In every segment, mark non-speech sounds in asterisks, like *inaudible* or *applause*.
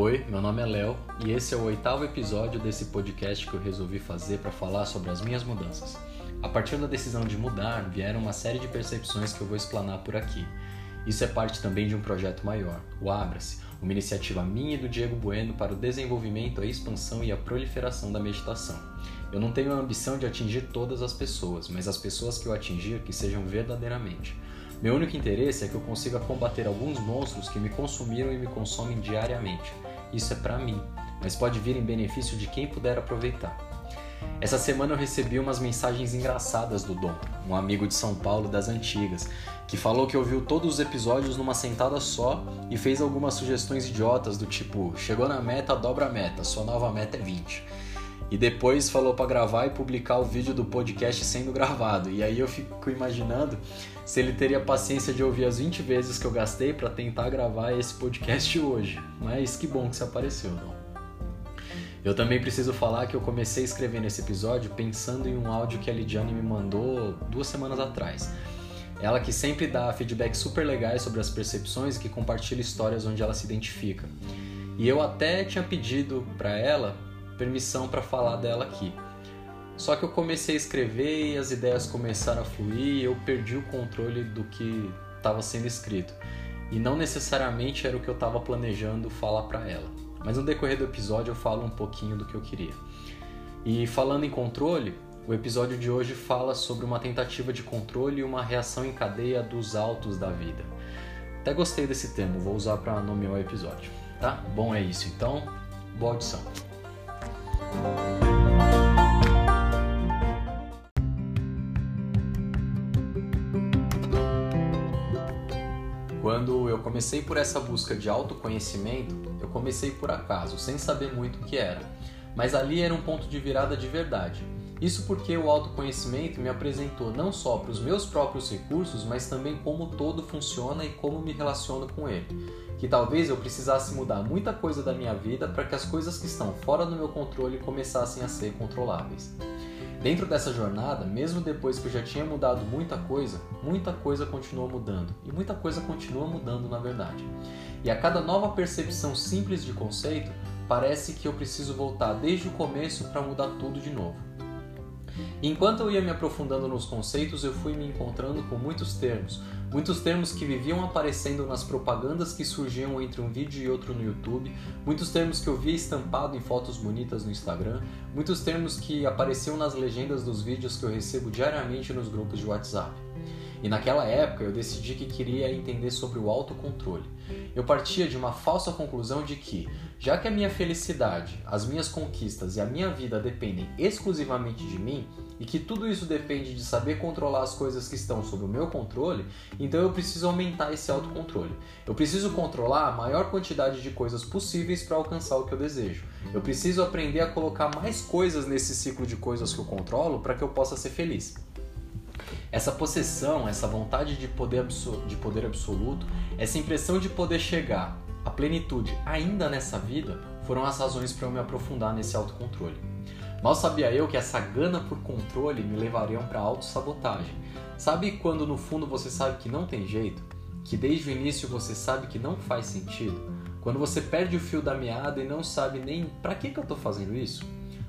Oi, meu nome é Léo e esse é o oitavo episódio desse podcast que eu resolvi fazer para falar sobre as minhas mudanças. A partir da decisão de mudar, vieram uma série de percepções que eu vou explanar por aqui. Isso é parte também de um projeto maior, o Abra-se, uma iniciativa minha e do Diego Bueno para o desenvolvimento, a expansão e a proliferação da meditação. Eu não tenho a ambição de atingir todas as pessoas, mas as pessoas que eu atingir que sejam verdadeiramente. Meu único interesse é que eu consiga combater alguns monstros que me consumiram e me consomem diariamente. Isso é para mim, mas pode vir em benefício de quem puder aproveitar. Essa semana eu recebi umas mensagens engraçadas do Dom, um amigo de São Paulo das antigas, que falou que ouviu todos os episódios numa sentada só e fez algumas sugestões idiotas do tipo: chegou na meta, dobra a meta, sua nova meta é 20. E depois falou para gravar e publicar o vídeo do podcast sendo gravado. E aí eu fico imaginando se ele teria paciência de ouvir as 20 vezes que eu gastei para tentar gravar esse podcast hoje. Mas que bom que você apareceu, não. Eu também preciso falar que eu comecei a escrever nesse episódio pensando em um áudio que a Lidiane me mandou duas semanas atrás. Ela que sempre dá feedbacks super legais sobre as percepções e que compartilha histórias onde ela se identifica. E eu até tinha pedido para ela permissão para falar dela aqui. Só que eu comecei a escrever e as ideias começaram a fluir eu perdi o controle do que estava sendo escrito. E não necessariamente era o que eu estava planejando falar para ela. Mas no decorrer do episódio eu falo um pouquinho do que eu queria. E falando em controle, o episódio de hoje fala sobre uma tentativa de controle e uma reação em cadeia dos altos da vida. Até gostei desse termo, vou usar para nomear o episódio, tá? Bom, é isso. Então, boa audição. Quando eu comecei por essa busca de autoconhecimento, eu comecei por acaso, sem saber muito o que era. Mas ali era um ponto de virada de verdade. Isso porque o autoconhecimento me apresentou não só para os meus próprios recursos, mas também como todo funciona e como me relaciono com ele. Que talvez eu precisasse mudar muita coisa da minha vida para que as coisas que estão fora do meu controle começassem a ser controláveis. Dentro dessa jornada, mesmo depois que eu já tinha mudado muita coisa, muita coisa continuou mudando e muita coisa continua mudando na verdade. E a cada nova percepção simples de conceito, parece que eu preciso voltar desde o começo para mudar tudo de novo. Enquanto eu ia me aprofundando nos conceitos, eu fui me encontrando com muitos termos, muitos termos que viviam aparecendo nas propagandas que surgiam entre um vídeo e outro no YouTube, muitos termos que eu via estampado em fotos bonitas no Instagram, muitos termos que apareciam nas legendas dos vídeos que eu recebo diariamente nos grupos de WhatsApp. E naquela época eu decidi que queria entender sobre o autocontrole. Eu partia de uma falsa conclusão de que, já que a minha felicidade, as minhas conquistas e a minha vida dependem exclusivamente de mim, e que tudo isso depende de saber controlar as coisas que estão sob o meu controle, então eu preciso aumentar esse autocontrole. Eu preciso controlar a maior quantidade de coisas possíveis para alcançar o que eu desejo. Eu preciso aprender a colocar mais coisas nesse ciclo de coisas que eu controlo para que eu possa ser feliz. Essa possessão, essa vontade de poder, de poder absoluto, essa impressão de poder chegar à plenitude ainda nessa vida foram as razões para eu me aprofundar nesse autocontrole. Mal sabia eu que essa gana por controle me levariam para autossabotagem. Sabe quando no fundo você sabe que não tem jeito? Que desde o início você sabe que não faz sentido? Quando você perde o fio da meada e não sabe nem para que, que eu estou fazendo isso?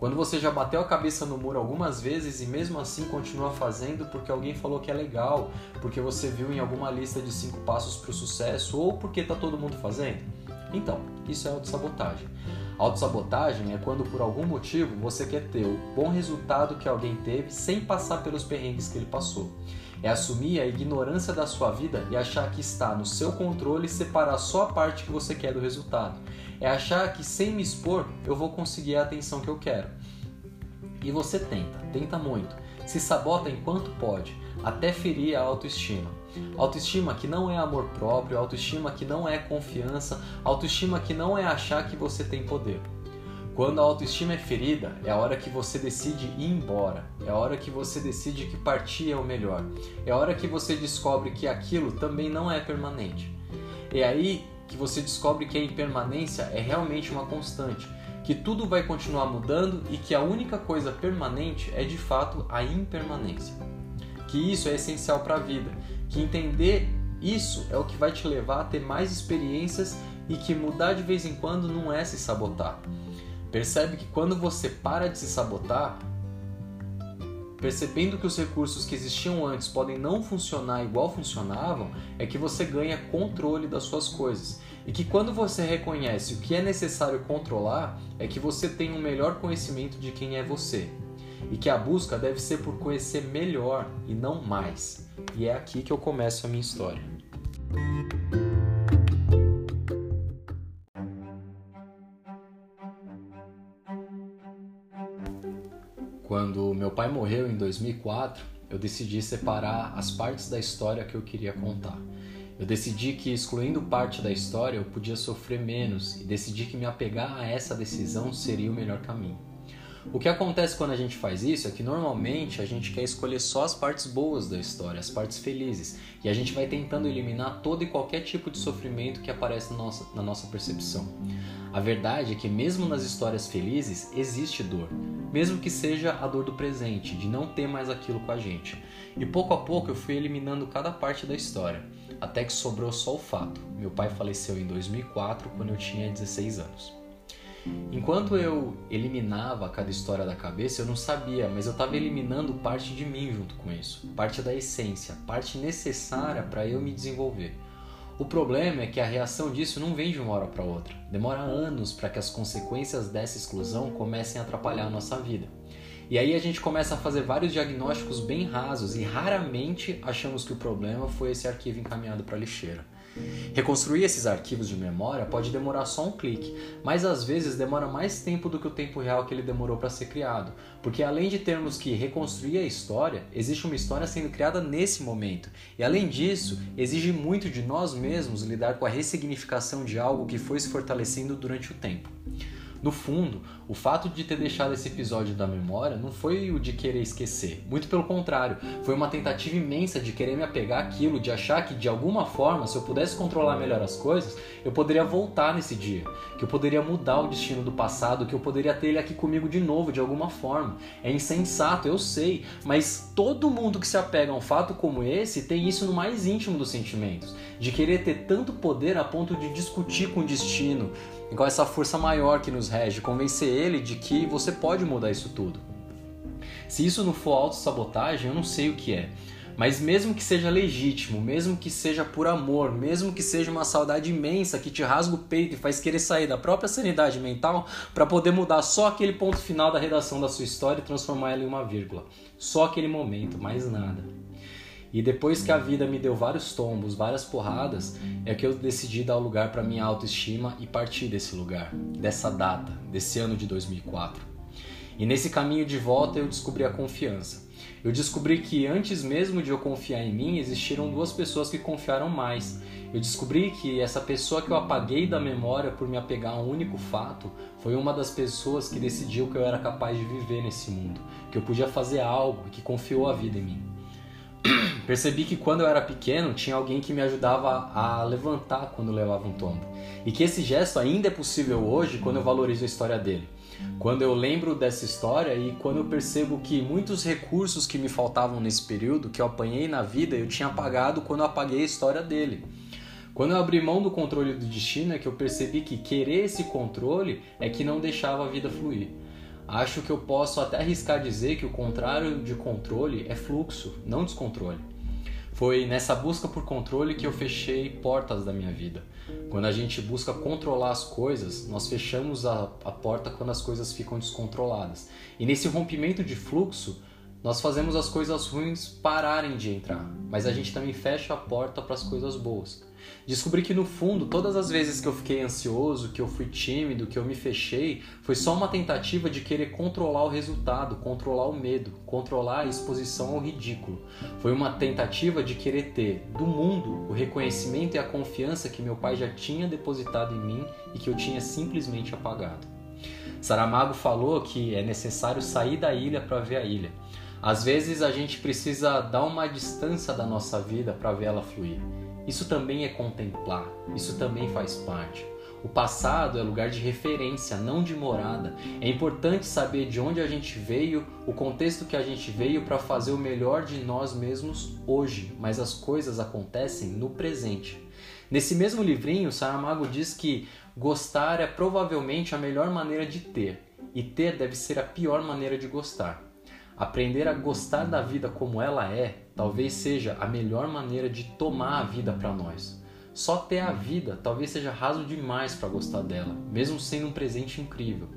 Quando você já bateu a cabeça no muro algumas vezes e mesmo assim continua fazendo porque alguém falou que é legal, porque você viu em alguma lista de cinco passos para o sucesso ou porque está todo mundo fazendo? Então, isso é autossabotagem. Autossabotagem é quando por algum motivo você quer ter o bom resultado que alguém teve sem passar pelos perrengues que ele passou. É assumir a ignorância da sua vida e achar que está no seu controle separar só a parte que você quer do resultado. É achar que sem me expor eu vou conseguir a atenção que eu quero. E você tenta, tenta muito, se sabota enquanto pode, até ferir a autoestima. Autoestima que não é amor próprio, autoestima que não é confiança, autoestima que não é achar que você tem poder. Quando a autoestima é ferida, é a hora que você decide ir embora, é a hora que você decide que partir é o melhor, é a hora que você descobre que aquilo também não é permanente. É aí que você descobre que a impermanência é realmente uma constante, que tudo vai continuar mudando e que a única coisa permanente é de fato a impermanência. Que isso é essencial para a vida, que entender isso é o que vai te levar a ter mais experiências e que mudar de vez em quando não é se sabotar. Percebe que quando você para de se sabotar, percebendo que os recursos que existiam antes podem não funcionar igual funcionavam, é que você ganha controle das suas coisas. E que quando você reconhece o que é necessário controlar, é que você tem um melhor conhecimento de quem é você. E que a busca deve ser por conhecer melhor e não mais. E é aqui que eu começo a minha história. Quando meu pai morreu em 2004, eu decidi separar as partes da história que eu queria contar. Eu decidi que, excluindo parte da história, eu podia sofrer menos e decidi que me apegar a essa decisão seria o melhor caminho. O que acontece quando a gente faz isso é que normalmente a gente quer escolher só as partes boas da história, as partes felizes, e a gente vai tentando eliminar todo e qualquer tipo de sofrimento que aparece na nossa, na nossa percepção. A verdade é que, mesmo nas histórias felizes, existe dor, mesmo que seja a dor do presente, de não ter mais aquilo com a gente. E pouco a pouco eu fui eliminando cada parte da história, até que sobrou só o fato. Meu pai faleceu em 2004, quando eu tinha 16 anos. Enquanto eu eliminava cada história da cabeça, eu não sabia, mas eu estava eliminando parte de mim junto com isso, parte da essência, parte necessária para eu me desenvolver. O problema é que a reação disso não vem de uma hora para outra. Demora anos para que as consequências dessa exclusão comecem a atrapalhar a nossa vida. E aí a gente começa a fazer vários diagnósticos bem rasos e raramente achamos que o problema foi esse arquivo encaminhado para lixeira. Reconstruir esses arquivos de memória pode demorar só um clique, mas às vezes demora mais tempo do que o tempo real que ele demorou para ser criado, porque além de termos que reconstruir a história, existe uma história sendo criada nesse momento, e além disso, exige muito de nós mesmos lidar com a ressignificação de algo que foi se fortalecendo durante o tempo. No fundo, o fato de ter deixado esse episódio da memória não foi o de querer esquecer. Muito pelo contrário, foi uma tentativa imensa de querer me apegar àquilo, de achar que de alguma forma, se eu pudesse controlar melhor as coisas, eu poderia voltar nesse dia, que eu poderia mudar o destino do passado, que eu poderia ter ele aqui comigo de novo de alguma forma. É insensato, eu sei, mas todo mundo que se apega a um fato como esse tem isso no mais íntimo dos sentimentos, de querer ter tanto poder a ponto de discutir com o destino igual essa força maior que nos rege, convencer ele de que você pode mudar isso tudo. Se isso não for autossabotagem, eu não sei o que é. Mas mesmo que seja legítimo, mesmo que seja por amor, mesmo que seja uma saudade imensa que te rasga o peito e faz querer sair da própria sanidade mental para poder mudar só aquele ponto final da redação da sua história e transformar ela em uma vírgula. Só aquele momento, mais nada. E depois que a vida me deu vários tombos, várias porradas, é que eu decidi dar lugar para minha autoestima e partir desse lugar, dessa data, desse ano de 2004. E nesse caminho de volta eu descobri a confiança. Eu descobri que antes mesmo de eu confiar em mim, existiram duas pessoas que confiaram mais. Eu descobri que essa pessoa que eu apaguei da memória por me apegar a um único fato foi uma das pessoas que decidiu que eu era capaz de viver nesse mundo, que eu podia fazer algo e que confiou a vida em mim. *clears throat* percebi que quando eu era pequeno tinha alguém que me ajudava a levantar quando levava um tombo. E que esse gesto ainda é possível hoje quando eu valorizo a história dele. Quando eu lembro dessa história e quando eu percebo que muitos recursos que me faltavam nesse período, que eu apanhei na vida, eu tinha apagado quando eu apaguei a história dele. Quando eu abri mão do controle do destino é que eu percebi que querer esse controle é que não deixava a vida fluir. Acho que eu posso até arriscar dizer que o contrário de controle é fluxo, não descontrole. Foi nessa busca por controle que eu fechei portas da minha vida. Quando a gente busca controlar as coisas, nós fechamos a, a porta quando as coisas ficam descontroladas. E nesse rompimento de fluxo, nós fazemos as coisas ruins pararem de entrar, mas a gente também fecha a porta para as coisas boas. Descobri que no fundo, todas as vezes que eu fiquei ansioso, que eu fui tímido, que eu me fechei, foi só uma tentativa de querer controlar o resultado, controlar o medo, controlar a exposição ao ridículo. Foi uma tentativa de querer ter do mundo o reconhecimento e a confiança que meu pai já tinha depositado em mim e que eu tinha simplesmente apagado. Saramago falou que é necessário sair da ilha para ver a ilha. Às vezes a gente precisa dar uma distância da nossa vida para ver ela fluir. Isso também é contemplar, isso também faz parte. O passado é lugar de referência, não de morada. É importante saber de onde a gente veio, o contexto que a gente veio para fazer o melhor de nós mesmos hoje, mas as coisas acontecem no presente. Nesse mesmo livrinho, Saramago diz que gostar é provavelmente a melhor maneira de ter, e ter deve ser a pior maneira de gostar. Aprender a gostar da vida como ela é, talvez seja a melhor maneira de tomar a vida para nós. Só ter a vida talvez seja raso demais para gostar dela, mesmo sendo um presente incrível.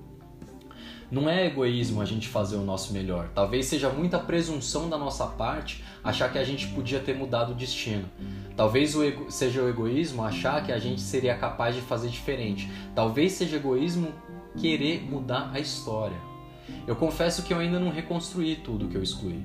Não é egoísmo a gente fazer o nosso melhor. Talvez seja muita presunção da nossa parte achar que a gente podia ter mudado o destino. Talvez o ego... seja o egoísmo achar que a gente seria capaz de fazer diferente. Talvez seja egoísmo querer mudar a história. Eu confesso que eu ainda não reconstruí tudo que eu excluí.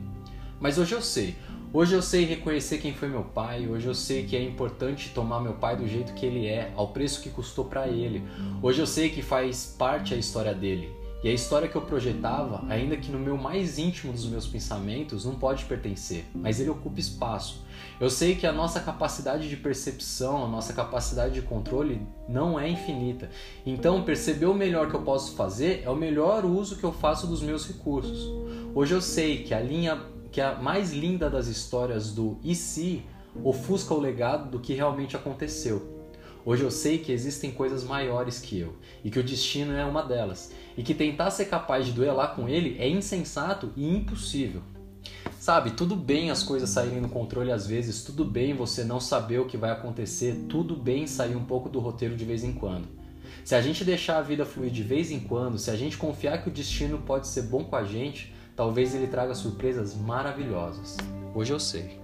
Mas hoje eu sei, Hoje eu sei reconhecer quem foi meu pai, hoje eu sei que é importante tomar meu pai do jeito que ele é, ao preço que custou para ele. Hoje eu sei que faz parte a história dele. E a história que eu projetava, ainda que no meu mais íntimo dos meus pensamentos, não pode pertencer, mas ele ocupa espaço. Eu sei que a nossa capacidade de percepção, a nossa capacidade de controle não é infinita. Então, perceber o melhor que eu posso fazer é o melhor uso que eu faço dos meus recursos. Hoje eu sei que a linha que a mais linda das histórias do e se ofusca o legado do que realmente aconteceu. Hoje eu sei que existem coisas maiores que eu e que o destino é uma delas, e que tentar ser capaz de duelar com ele é insensato e impossível. Sabe, tudo bem as coisas saírem no controle às vezes, tudo bem você não saber o que vai acontecer, tudo bem sair um pouco do roteiro de vez em quando. Se a gente deixar a vida fluir de vez em quando, se a gente confiar que o destino pode ser bom com a gente, Talvez ele traga surpresas maravilhosas. Hoje eu sei.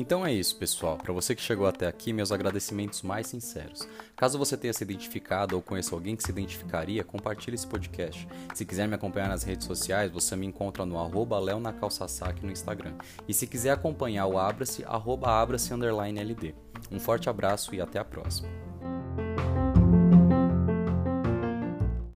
Então é isso, pessoal. Para você que chegou até aqui, meus agradecimentos mais sinceros. Caso você tenha se identificado ou conheça alguém que se identificaria, compartilhe esse podcast. Se quiser me acompanhar nas redes sociais, você me encontra no arroba no Instagram. E se quiser acompanhar o Abra-se, arroba abra-se ld. Um forte abraço e até a próxima.